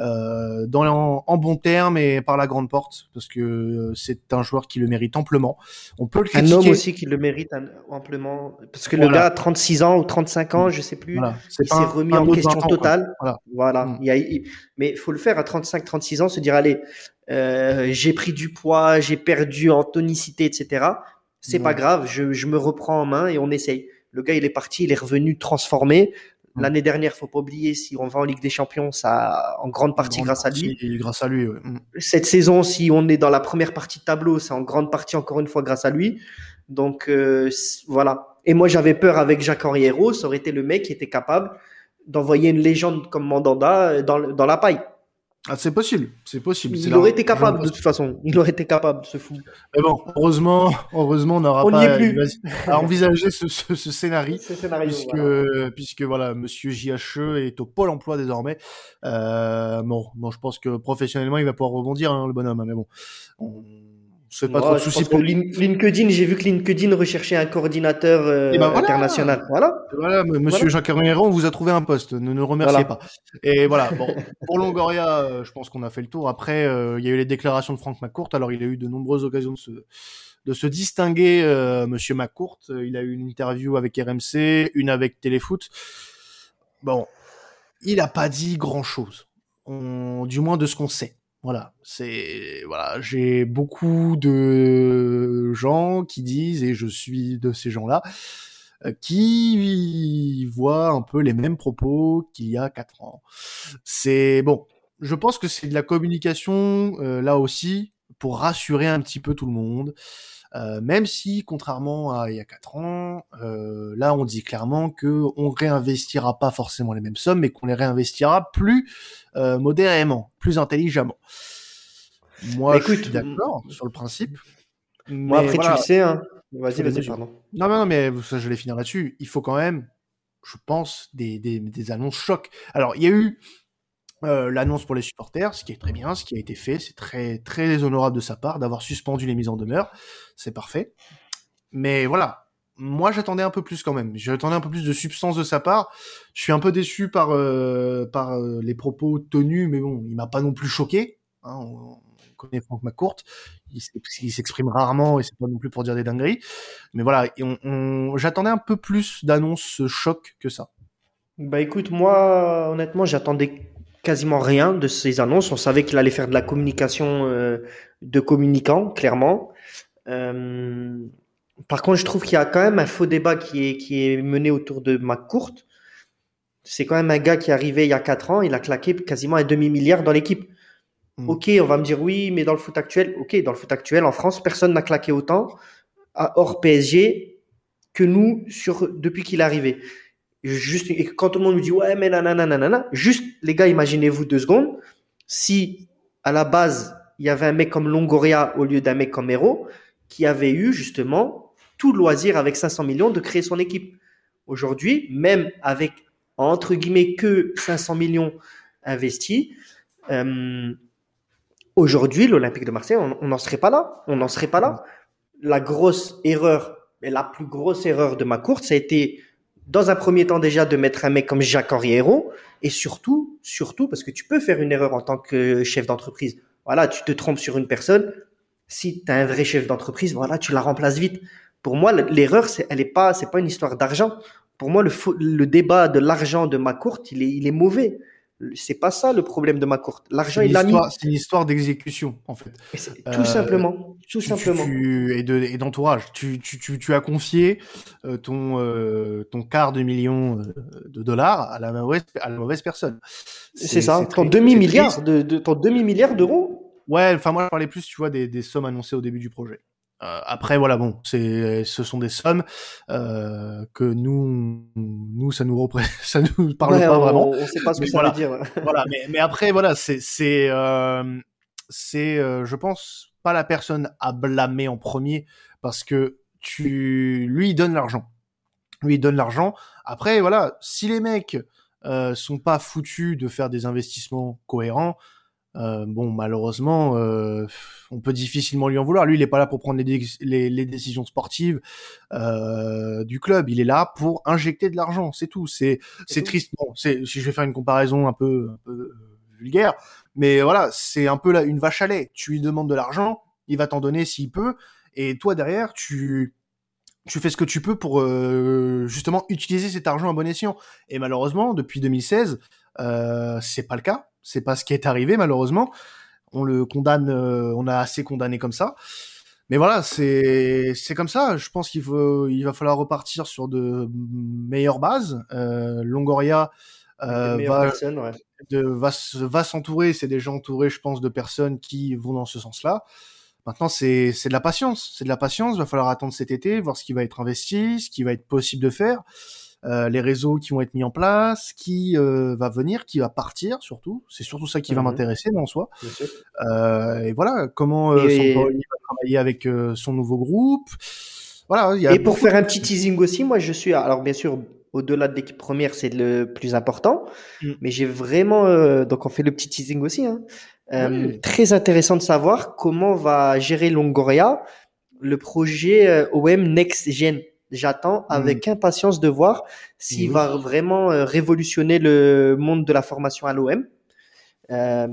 euh, dans, en, bon terme et par la grande porte, parce que euh, c'est un joueur qui le mérite amplement. On peut le critiquer. Un homme aussi qui le mérite amplement, parce que le gars a 36 ans ou 35 ans, je sais plus, il s'est remis en question totale. Voilà. voilà. Mm. Il mais il faut le faire à 35-36 ans, se dire allez, euh, j'ai pris du poids, j'ai perdu en tonicité, etc. C'est pas grave, je, je me reprends en main et on essaye. Le gars, il est parti, il est revenu transformé. Mm. L'année dernière, faut pas oublier, si on va en Ligue des Champions, ça en grande partie grâce à lui. Grâce à lui. Mm. Cette saison, si on est dans la première partie de tableau, c'est en grande partie encore une fois grâce à lui. Donc euh, voilà. Et moi, j'avais peur avec Jacques Henriero, ça aurait été le mec qui était capable d'envoyer une légende comme Mandanda dans, dans la paille. Ah, c'est possible, c'est possible. Il aurait été capable de toute façon. Il aurait été capable, ce fou. Mais bon, heureusement, heureusement, on n'aura pas à envisager ce, ce, ce scénario, puisque, puisque voilà, Monsieur JHE est au pôle emploi désormais. Euh, bon, bon, je pense que professionnellement, il va pouvoir rebondir, hein, le bonhomme. Hein, mais bon, on se pas trop de soucis pour LinkedIn. J'ai vu que LinkedIn recherchait un coordinateur euh, ben international. Voilà. Voilà, Monsieur Jacques on vous a trouvé un poste. Ne nous remerciez pas. Et voilà. Bon, pour Longoria, euh, je pense qu'on a fait le tour. Après, euh, il y a eu les déclarations de Franck McCourt. Alors, il a eu de nombreuses occasions de se de se distinguer, Monsieur McCourt. Il a eu une interview avec RMC, une avec Téléfoot. Bon, il a pas dit grand chose. On, du moins de ce qu'on sait. Voilà, c'est voilà, j'ai beaucoup de gens qui disent et je suis de ces gens-là euh, qui voient un peu les mêmes propos qu'il y a quatre ans. C'est bon, je pense que c'est de la communication euh, là aussi pour rassurer un petit peu tout le monde. Euh, même si, contrairement à il y a quatre ans, euh, là on dit clairement que on réinvestira pas forcément les mêmes sommes, mais qu'on les réinvestira plus euh, modérément, plus intelligemment. Moi, Écoute, je suis d'accord sur le principe. Moi, après, tu le sais, hein, Vas-y, vas-y, pardon. Non, non, mais ça, je vais finir là-dessus. Il faut quand même, je pense, des, des, des annonces chocs. Alors, il y a eu euh, l'annonce pour les supporters, ce qui est très bien, ce qui a été fait, c'est très très honorable de sa part d'avoir suspendu les mises en demeure, c'est parfait. Mais voilà, moi j'attendais un peu plus quand même, j'attendais un peu plus de substance de sa part. Je suis un peu déçu par euh, par euh, les propos tenus, mais bon, il m'a pas non plus choqué. Hein, on, connaît Franck McCourt, il s'exprime rarement et c'est pas non plus pour dire des dingueries. Mais voilà, j'attendais un peu plus d'annonces choc que ça. Bah écoute, moi honnêtement j'attendais quasiment rien de ces annonces. On savait qu'il allait faire de la communication euh, de communicants, clairement. Euh, par contre, je trouve qu'il y a quand même un faux débat qui est, qui est mené autour de McCourt. C'est quand même un gars qui est arrivé il y a 4 ans, il a claqué quasiment un demi-milliard dans l'équipe. Hmm. Ok, on va me dire oui, mais dans le foot actuel, ok, dans le foot actuel, en France, personne n'a claqué autant à hors PSG que nous sur, depuis qu'il est arrivé. Juste, et quand tout le monde me dit, ouais, mais nanana, nanana, juste, les gars, imaginez-vous deux secondes, si à la base, il y avait un mec comme Longoria au lieu d'un mec comme Hero, qui avait eu justement tout le loisir avec 500 millions de créer son équipe. Aujourd'hui, même avec, entre guillemets, que 500 millions investis, euh, aujourd'hui, l'Olympique de Marseille, on n'en serait pas là. On n'en serait pas là. La grosse erreur, et la plus grosse erreur de ma course, ça a été dans un premier temps déjà de mettre un mec comme Jacques Henriero et surtout, surtout parce que tu peux faire une erreur en tant que chef d'entreprise. Voilà, tu te trompes sur une personne. Si tu as un vrai chef d'entreprise, voilà, tu la remplaces vite. Pour moi, l'erreur, c'est, elle est pas, c'est pas une histoire d'argent. Pour moi, le, le débat de l'argent de ma courte, il est, il est mauvais. C'est pas ça le problème de ma courte. L'argent, il l'a mis. C'est une histoire d'exécution, en fait. tout euh, simplement. Tout simplement. et de et d'entourage. Tu, tu, tu, tu, as confié euh, ton euh, ton quart de million de dollars à la mauvaise à la mauvaise personne. C'est ça. Ton demi milliard de, de, ton demi milliard d'euros. Ouais. Enfin moi je parlais plus, tu vois, des, des sommes annoncées au début du projet. Euh, après voilà bon c'est ce sont des sommes euh, que nous nous ça nous ça nous parle pas vraiment. on, sait pas ce que ça veut dire voilà mais, mais après voilà c'est c'est euh, c'est euh, je pense pas la personne à blâmer en premier parce que tu lui il donne l'argent. Lui il donne l'argent. Après voilà si les mecs euh, sont pas foutus de faire des investissements cohérents euh, bon, malheureusement, euh, on peut difficilement lui en vouloir. Lui, il est pas là pour prendre les, les, les décisions sportives euh, du club. Il est là pour injecter de l'argent. C'est tout. C'est triste. Bon, c'est si je vais faire une comparaison un peu, un peu euh, vulgaire, mais voilà, c'est un peu là une vache à lait. Tu lui demandes de l'argent, il va t'en donner s'il peut, et toi derrière, tu tu fais ce que tu peux pour euh, justement utiliser cet argent à bon escient. Et malheureusement, depuis 2016, euh, c'est pas le cas c'est pas ce qui est arrivé malheureusement. On le condamne, euh, on a assez condamné comme ça. Mais voilà, c'est c'est comme ça. Je pense qu'il faut, il va falloir repartir sur de meilleures bases. Euh, Longoria euh, va, de, va, va s'entourer. C'est déjà entouré, je pense, de personnes qui vont dans ce sens-là. Maintenant, c'est c'est de la patience. C'est de la patience. Il va falloir attendre cet été, voir ce qui va être investi, ce qui va être possible de faire. Euh, les réseaux qui vont être mis en place, qui euh, va venir, qui va partir surtout. C'est surtout ça qui va mhm. m'intéresser en soi. Euh, et voilà, comment euh, et... va travailler avec son nouveau groupe. Voilà. Y a et pour faire un petit teasing aussi, moi je suis alors bien sûr au-delà de l'équipe première, c'est le plus important. Mm. Mais j'ai vraiment, donc on fait le petit teasing aussi. Hein. Très intéressant de savoir comment va gérer Longoria le projet OM Next Gen. J'attends avec impatience de voir s'il va vraiment euh, révolutionner le monde de la formation à l'OM. Euh,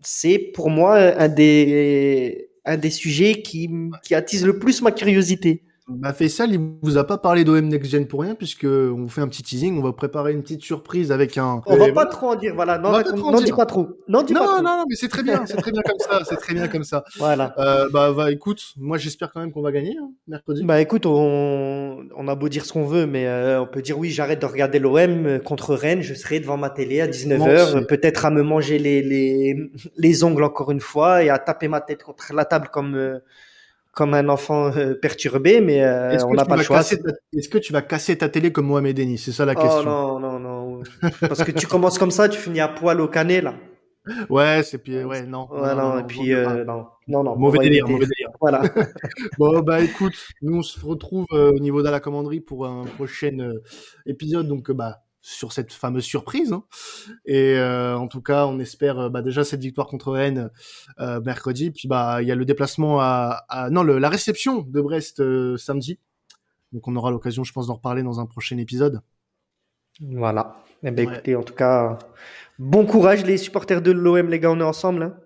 c'est pour moi un des, un des sujets qui, qui attise le plus ma curiosité. Bah Faisal, il vous a pas parlé d'OM Next Gen pour rien, puisque on fait un petit teasing, on va préparer une petite surprise avec un. On va pas trop en dire, voilà. Non, non, dis pas trop. Non, dis non, pas trop. non, non, mais c'est très bien, c'est très bien comme ça, c'est très bien comme ça. Voilà. Euh, bah, bah, écoute, moi j'espère quand même qu'on va gagner hein, mercredi. Bah écoute, on, on a beau dire ce qu'on veut, mais euh, on peut dire oui, j'arrête de regarder l'OM contre Rennes, je serai devant ma télé à 19h, peut-être à me manger les, les les ongles encore une fois et à taper ma tête contre la table comme. Euh, comme un enfant euh, perturbé, mais euh, on n'a pas le choix. Est-ce que tu vas casser ta télé comme Mohamed Denis C'est ça la oh, question. non, non, non. Parce que tu commences comme ça, tu finis à poil au canet, là. Ouais, c'est puis ouais, non. Ouais, non, et puis euh, non, non, non. Mauvais délire, mauvais délire. voilà. bon, bah écoute, nous on se retrouve au niveau de la commanderie pour un prochain épisode. Donc, bah, sur cette fameuse surprise. Hein. Et euh, en tout cas, on espère euh, bah, déjà cette victoire contre Rennes euh, mercredi. Puis bah il y a le déplacement à, non le, la réception de Brest samedi. Donc on aura l'occasion, je pense, d'en reparler dans un prochain épisode. Voilà. Eh ben, écoutez, en tout cas, bon courage les supporters de l'OM, les gars, on est ensemble. Hein.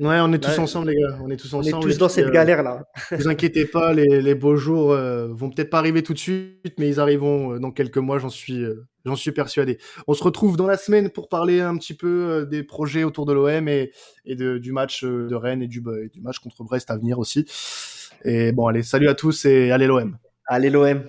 Ouais, on est tous ensemble, les gars. On est tous ensemble. On est tous dans cette galère-là. ne vous inquiétez pas, les, les beaux jours euh, vont peut-être pas arriver tout de suite, mais ils arriveront dans quelques mois, j'en suis, J'en suis persuadé. On se retrouve dans la semaine pour parler un petit peu euh, des projets autour de l'OM et, et de, du match euh, de Rennes et du, bah, du match contre Brest à venir aussi. Et bon, allez, salut à tous et allez l'OM. Allez l'OM.